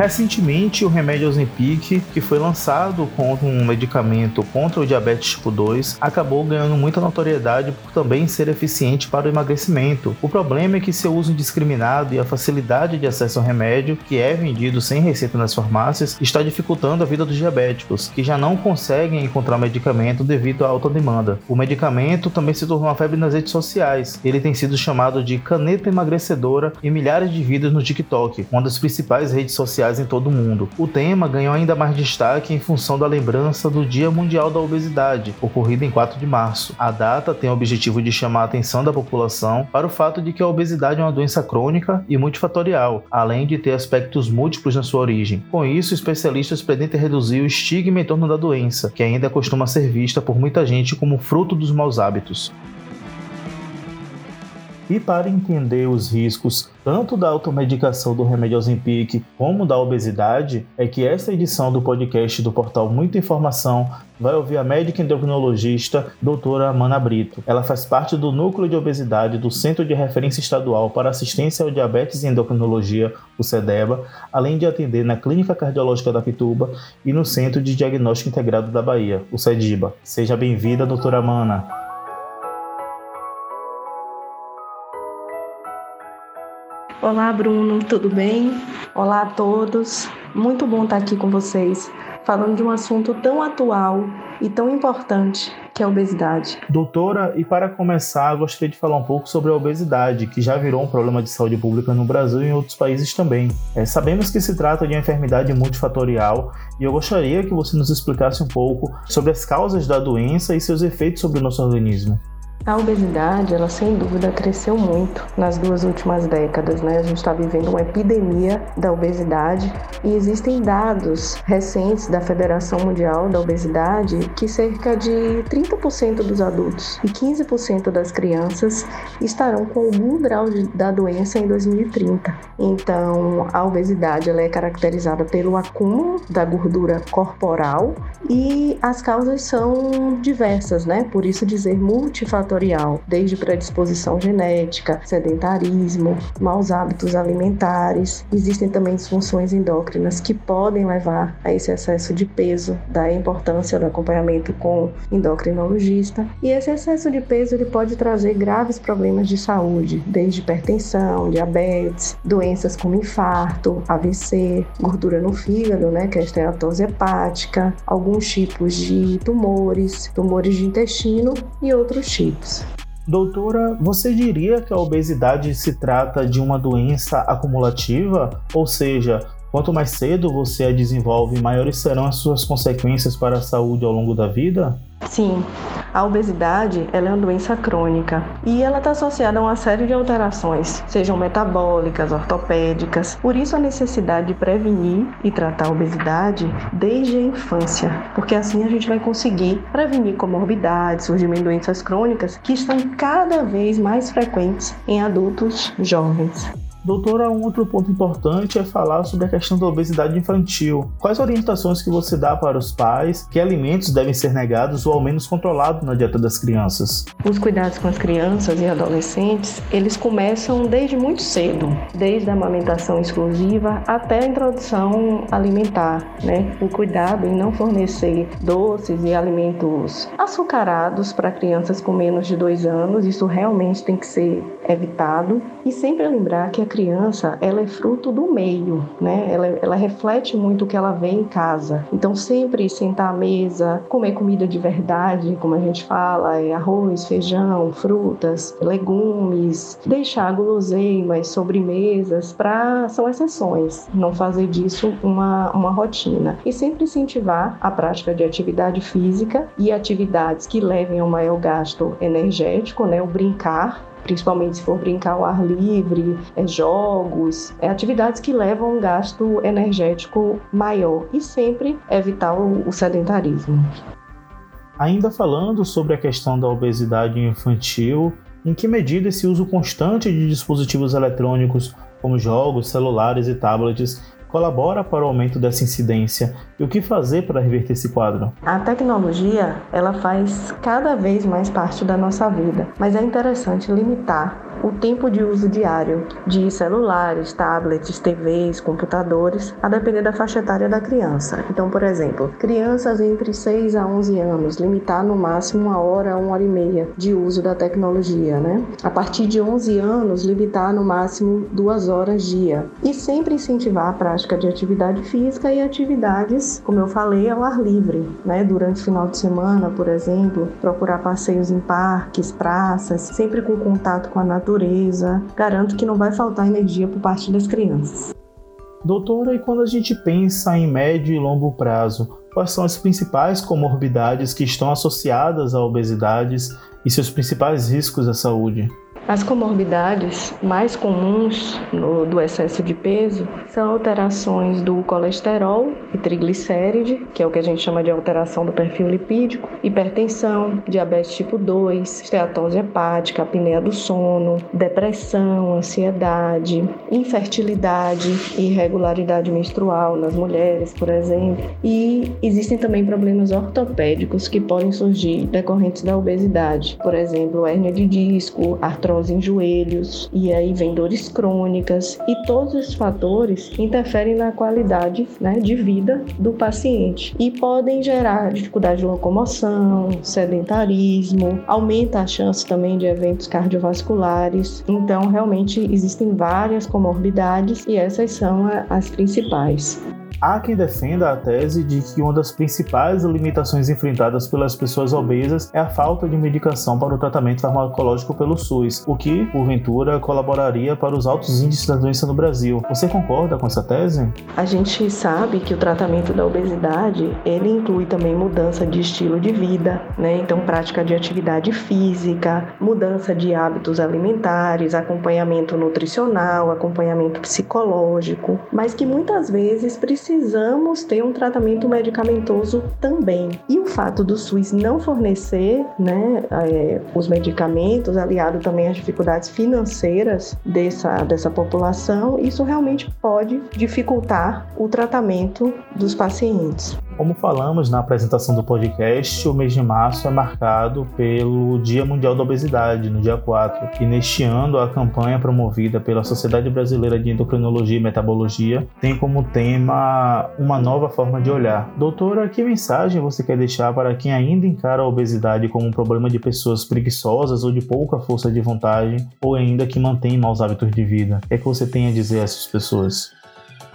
Recentemente, o remédio Ozempic, que foi lançado como um medicamento contra o diabetes tipo 2, acabou ganhando muita notoriedade por também ser eficiente para o emagrecimento. O problema é que seu uso indiscriminado e a facilidade de acesso ao remédio, que é vendido sem receita nas farmácias, está dificultando a vida dos diabéticos, que já não conseguem encontrar medicamento devido à alta demanda. O medicamento também se tornou uma febre nas redes sociais. Ele tem sido chamado de caneta emagrecedora em milhares de vídeos no TikTok, uma das principais redes sociais em todo o mundo. O tema ganhou ainda mais destaque em função da lembrança do Dia Mundial da Obesidade, ocorrido em 4 de março. A data tem o objetivo de chamar a atenção da população para o fato de que a obesidade é uma doença crônica e multifatorial, além de ter aspectos múltiplos na sua origem. Com isso, especialistas pretendem reduzir o estigma em torno da doença, que ainda costuma ser vista por muita gente como fruto dos maus hábitos. E para entender os riscos tanto da automedicação do remédio Ozempic como da obesidade, é que esta edição do podcast do portal Muita Informação vai ouvir a médica endocrinologista doutora Amana Brito. Ela faz parte do núcleo de obesidade do Centro de Referência Estadual para Assistência ao Diabetes e Endocrinologia, o CEDEBA, além de atender na Clínica Cardiológica da Pituba e no Centro de Diagnóstico Integrado da Bahia, o CEDIBA. Seja bem-vinda, doutora Amana. Olá, Bruno, tudo bem? Olá a todos. Muito bom estar aqui com vocês, falando de um assunto tão atual e tão importante que é a obesidade. Doutora, e para começar, gostaria de falar um pouco sobre a obesidade, que já virou um problema de saúde pública no Brasil e em outros países também. É, sabemos que se trata de uma enfermidade multifatorial e eu gostaria que você nos explicasse um pouco sobre as causas da doença e seus efeitos sobre o nosso organismo. A obesidade, ela sem dúvida cresceu muito nas duas últimas décadas, né? A gente está vivendo uma epidemia da obesidade e existem dados recentes da Federação Mundial da Obesidade que cerca de 30% dos adultos e 15% das crianças estarão com algum grau de, da doença em 2030. Então, a obesidade ela é caracterizada pelo acúmulo da gordura corporal e as causas são diversas, né? Por isso dizer multifatorial desde predisposição genética, sedentarismo, maus hábitos alimentares. Existem também disfunções endócrinas que podem levar a esse excesso de peso, da importância do acompanhamento com endocrinologista. E esse excesso de peso ele pode trazer graves problemas de saúde, desde hipertensão, diabetes, doenças como infarto, AVC, gordura no fígado, né, que é a esteatose hepática, alguns tipos de tumores, tumores de intestino e outros tipos. Doutora, você diria que a obesidade se trata de uma doença acumulativa? Ou seja, quanto mais cedo você a desenvolve, maiores serão as suas consequências para a saúde ao longo da vida? Sim, a obesidade é uma doença crônica e ela está associada a uma série de alterações, sejam metabólicas, ortopédicas. Por isso a necessidade de prevenir e tratar a obesidade desde a infância, porque assim a gente vai conseguir prevenir comorbidades, surgimento de doenças crônicas que estão cada vez mais frequentes em adultos jovens. Doutora, um outro ponto importante é falar sobre a questão da obesidade infantil. Quais orientações que você dá para os pais? Que alimentos devem ser negados ou ao menos controlados na dieta das crianças? Os cuidados com as crianças e adolescentes, eles começam desde muito cedo, desde a amamentação exclusiva até a introdução alimentar, né? O cuidado em não fornecer doces e alimentos açucarados para crianças com menos de dois anos, isso realmente tem que ser evitado. E sempre lembrar que a criança ela é fruto do meio, né? Ela, ela reflete muito o que ela vê em casa. Então sempre sentar à mesa, comer comida de verdade, como a gente fala, é arroz, feijão, frutas, legumes, deixar guloseimas, sobremesas, para são exceções. Não fazer disso uma, uma rotina. E sempre incentivar a prática de atividade física e atividades que levem ao maior gasto energético, né? O brincar principalmente se for brincar ao ar livre, é, jogos, é, atividades que levam um gasto energético maior e sempre evitar o, sedentarismo. Ainda falando sobre a questão da obesidade infantil, em que medida esse uso constante de dispositivos eletrônicos como jogos, celulares e tablets colabora para o aumento dessa incidência e o que fazer para reverter esse quadro? A tecnologia, ela faz cada vez mais parte da nossa vida, mas é interessante limitar o tempo de uso diário de celulares, tablets, TVs, computadores, a depender da faixa etária da criança. Então, por exemplo, crianças entre 6 a 11 anos, limitar no máximo uma hora uma hora e meia de uso da tecnologia, né? A partir de 11 anos, limitar no máximo duas horas dia. E sempre incentivar a prática de atividade física e atividades, como eu falei, ao ar livre, né? Durante o final de semana, por exemplo, procurar passeios em parques, praças, sempre com contato com a natureza. Garanto que não vai faltar energia por parte das crianças. Doutora, e quando a gente pensa em médio e longo prazo, quais são as principais comorbidades que estão associadas a obesidades e seus principais riscos à saúde? As comorbidades mais comuns no, do excesso de peso são alterações do colesterol e triglicéride, que é o que a gente chama de alteração do perfil lipídico, hipertensão, diabetes tipo 2, esteatose hepática, apneia do sono, depressão, ansiedade, infertilidade irregularidade menstrual nas mulheres, por exemplo. E existem também problemas ortopédicos que podem surgir decorrentes da obesidade, por exemplo, hérnia de disco, artrose em joelhos, e aí vem dores crônicas, e todos esses fatores interferem na qualidade né, de vida do paciente e podem gerar dificuldade de locomoção, sedentarismo, aumenta a chance também de eventos cardiovasculares. Então, realmente existem várias comorbidades e essas são as principais. Há quem defenda a tese de que uma das principais limitações enfrentadas pelas pessoas obesas é a falta de medicação para o tratamento farmacológico pelo SUS, o que, porventura, colaboraria para os altos índices da doença no Brasil. Você concorda com essa tese? A gente sabe que o tratamento da obesidade, ele inclui também mudança de estilo de vida, né? Então, prática de atividade física, mudança de hábitos alimentares, acompanhamento nutricional, acompanhamento psicológico, mas que muitas vezes precisa precisamos ter um tratamento medicamentoso também. E o fato do SUS não fornecer né, é, os medicamentos, aliado também às dificuldades financeiras dessa, dessa população, isso realmente pode dificultar o tratamento dos pacientes. Como falamos na apresentação do podcast, o mês de março é marcado pelo Dia Mundial da Obesidade, no dia 4. E neste ano, a campanha promovida pela Sociedade Brasileira de Endocrinologia e Metabologia tem como tema uma nova forma de olhar. Doutora, que mensagem você quer deixar para quem ainda encara a obesidade como um problema de pessoas preguiçosas ou de pouca força de vontade, ou ainda que mantém maus hábitos de vida? O que, é que você tem a dizer a essas pessoas?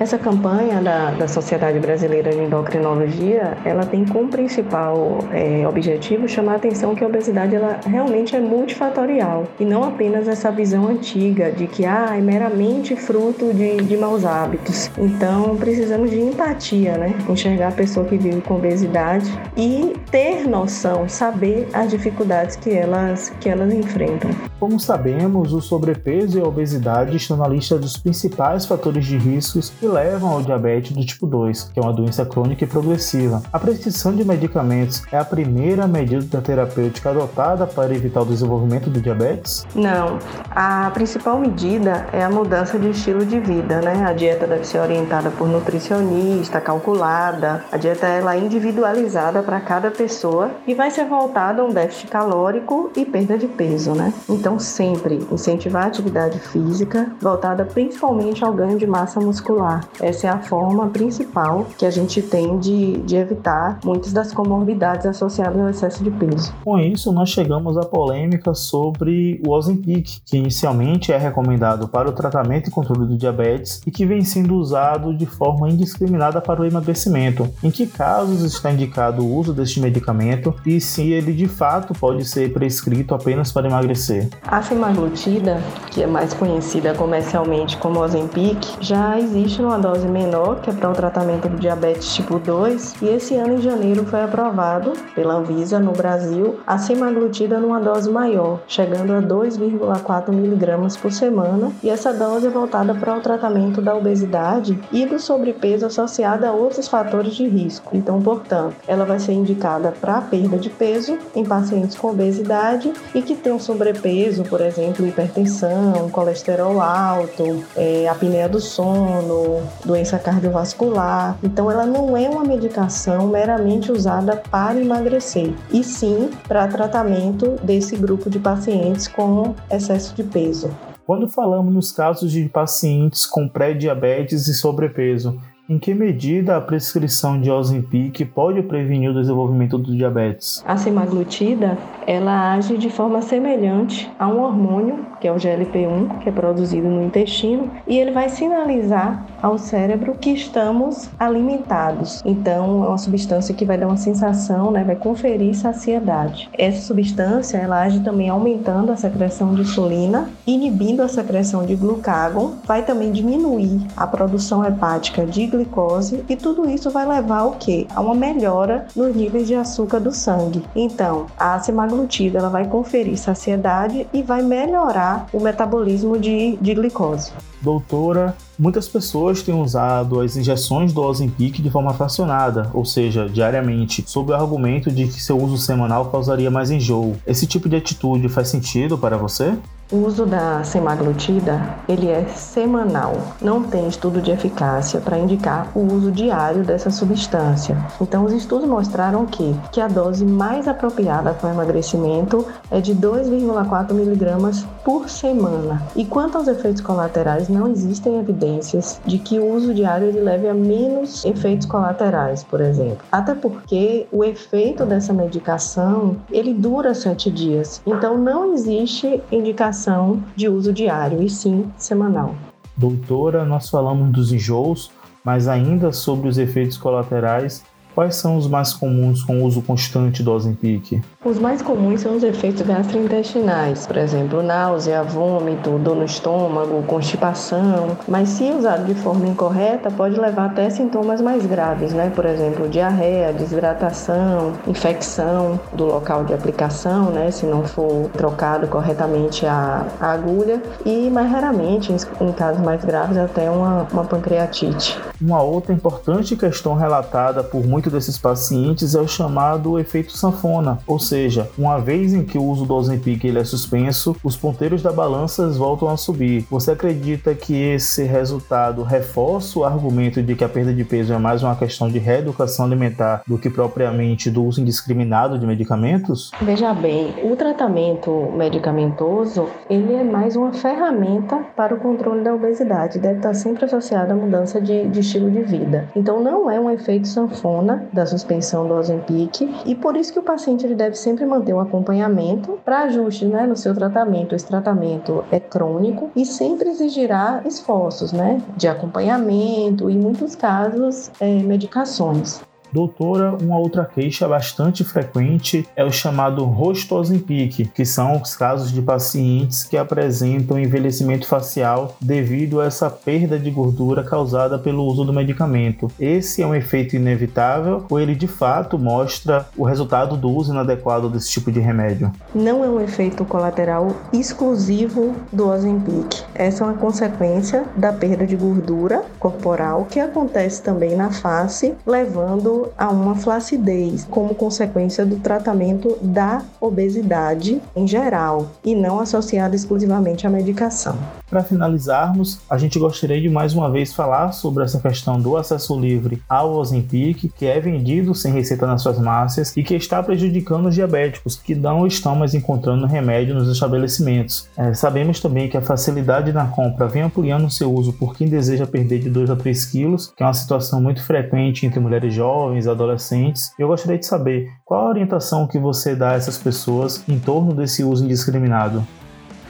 Essa campanha da, da Sociedade Brasileira de Endocrinologia, ela tem como principal é, objetivo chamar a atenção que a obesidade ela realmente é multifatorial e não apenas essa visão antiga de que ah, é meramente fruto de, de maus hábitos. Então precisamos de empatia, né? Enxergar a pessoa que vive com obesidade e ter noção, saber as dificuldades que elas, que elas enfrentam. Como sabemos, o sobrepeso e a obesidade estão na lista dos principais fatores de riscos que levam ao diabetes do tipo 2, que é uma doença crônica e progressiva. A prescrição de medicamentos é a primeira medida terapêutica adotada para evitar o desenvolvimento do diabetes? Não. A principal medida é a mudança de estilo de vida, né? A dieta deve ser orientada por nutricionista, calculada. A dieta ela é individualizada para cada pessoa e vai ser voltada a um déficit calórico e perda de peso, né? Então, sempre incentivar a atividade física voltada principalmente ao ganho de massa muscular essa é a forma principal que a gente tem de, de evitar muitas das comorbidades associadas ao excesso de peso. Com isso, nós chegamos à polêmica sobre o Ozempic, que inicialmente é recomendado para o tratamento e controle do diabetes e que vem sendo usado de forma indiscriminada para o emagrecimento. Em que casos está indicado o uso deste medicamento e se ele de fato pode ser prescrito apenas para emagrecer? A semaglutida, que é mais conhecida comercialmente como Ozempic, já existe numa dose menor, que é para o tratamento do diabetes tipo 2, e esse ano em janeiro foi aprovado pela Anvisa no Brasil a semaglutida numa dose maior, chegando a 2,4 miligramas por semana, e essa dose é voltada para o tratamento da obesidade e do sobrepeso associado a outros fatores de risco. Então, portanto, ela vai ser indicada para perda de peso em pacientes com obesidade e que têm um sobrepeso, por exemplo, hipertensão, colesterol alto, é, apneia do sono, doença cardiovascular. Então, ela não é uma medicação meramente usada para emagrecer, e sim para tratamento desse grupo de pacientes com excesso de peso. Quando falamos nos casos de pacientes com pré-diabetes e sobrepeso, em que medida a prescrição de Ozempic pode prevenir o desenvolvimento do diabetes? A semaglutida, ela age de forma semelhante a um hormônio, que é o GLP-1, que é produzido no intestino, e ele vai sinalizar ao cérebro que estamos alimentados. Então, é uma substância que vai dar uma sensação, né, vai conferir saciedade. Essa substância, ela age também aumentando a secreção de insulina, inibindo a secreção de glucagon, vai também diminuir a produção hepática de glicose e tudo isso vai levar ao quê? A uma melhora nos níveis de açúcar do sangue. Então, a semaglutida ela vai conferir saciedade e vai melhorar o metabolismo de, de glicose. Doutora, muitas pessoas têm usado as injeções do Ozempic de forma fracionada, ou seja, diariamente, sob o argumento de que seu uso semanal causaria mais enjoo. Esse tipo de atitude faz sentido para você? O uso da semaglutida, ele é semanal. Não tem estudo de eficácia para indicar o uso diário dessa substância. Então, os estudos mostraram que, que a dose mais apropriada para o emagrecimento é de 2,4 miligramas por semana. E quanto aos efeitos colaterais, não existem evidências de que o uso diário ele leve a menos efeitos colaterais, por exemplo. Até porque o efeito dessa medicação, ele dura sete dias. Então, não existe indicação indicação de uso diário, e sim semanal. Doutora, nós falamos dos enjoos, mas ainda sobre os efeitos colaterais, Quais são os mais comuns com uso constante do Ozempic? Os mais comuns são os efeitos gastrointestinais, por exemplo, náusea, vômito, dor no estômago, constipação. Mas se usado de forma incorreta, pode levar até sintomas mais graves, né? Por exemplo, diarreia, desidratação, infecção do local de aplicação, né? Se não for trocado corretamente a, a agulha. E mais raramente, em, em casos mais graves, até uma, uma pancreatite. Uma outra importante questão relatada por muitos muito desses pacientes é o chamado efeito sanfona, ou seja, uma vez em que o uso do Ozempic ele é suspenso, os ponteiros da balança voltam a subir. Você acredita que esse resultado reforça o argumento de que a perda de peso é mais uma questão de reeducação alimentar do que propriamente do uso indiscriminado de medicamentos? Veja bem, o tratamento medicamentoso ele é mais uma ferramenta para o controle da obesidade, deve estar sempre associado à mudança de, de estilo de vida. Então não é um efeito sanfona da suspensão do Ozempic e por isso que o paciente ele deve sempre manter um acompanhamento para ajustes né, no seu tratamento. Esse tratamento é crônico e sempre exigirá esforços né, de acompanhamento e, em muitos casos, é, medicações. Doutora, uma outra queixa bastante frequente é o chamado rosto Ozempic, que são os casos de pacientes que apresentam envelhecimento facial devido a essa perda de gordura causada pelo uso do medicamento. Esse é um efeito inevitável ou ele de fato mostra o resultado do uso inadequado desse tipo de remédio? Não é um efeito colateral exclusivo do Ozempic. Essa é uma consequência da perda de gordura corporal que acontece também na face, levando a uma flacidez como consequência do tratamento da obesidade em geral e não associada exclusivamente à medicação. Para finalizarmos, a gente gostaria de mais uma vez falar sobre essa questão do acesso livre ao Ozempic, que é vendido sem receita nas suas farmácias e que está prejudicando os diabéticos que não estão mais encontrando remédio nos estabelecimentos. É, sabemos também que a facilidade na compra vem ampliando seu uso por quem deseja perder de 2 a 3 quilos, que é uma situação muito frequente entre mulheres jovens e adolescentes. Eu gostaria de saber qual a orientação que você dá a essas pessoas em torno desse uso indiscriminado.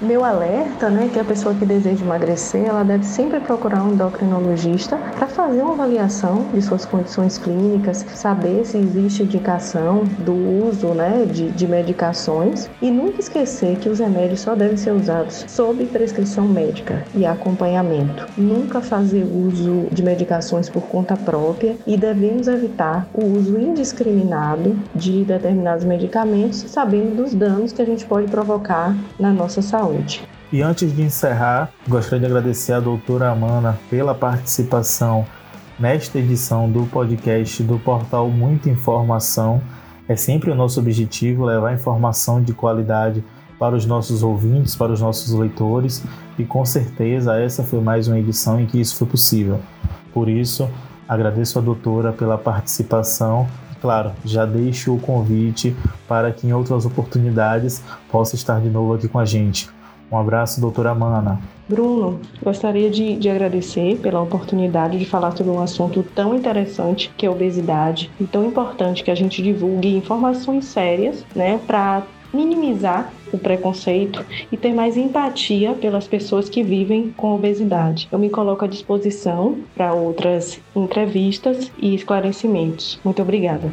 Meu alerta, né, que a pessoa que deseja emagrecer, ela deve sempre procurar um endocrinologista para fazer uma avaliação de suas condições clínicas, saber se existe indicação do uso, né, de, de medicações e nunca esquecer que os remédios só devem ser usados sob prescrição médica e acompanhamento. Nunca fazer uso de medicações por conta própria e devemos evitar o uso indiscriminado de determinados medicamentos, sabendo dos danos que a gente pode provocar na nossa saúde saúde. E antes de encerrar, gostaria de agradecer a doutora Amanda pela participação nesta edição do podcast do portal Muita Informação. É sempre o nosso objetivo levar informação de qualidade para os nossos ouvintes, para os nossos leitores, e com certeza essa foi mais uma edição em que isso foi possível. Por isso, agradeço a doutora pela participação claro, já deixo o convite para que em outras oportunidades possa estar de novo aqui com a gente. Um abraço, doutora Mana. Bruno, gostaria de, de, agradecer pela oportunidade de falar sobre um assunto tão interessante que é a obesidade e tão importante que a gente divulgue informações sérias, né, para minimizar o preconceito e ter mais empatia pelas pessoas que vivem com obesidade. Eu me coloco à disposição para outras entrevistas e esclarecimentos. Muito obrigada.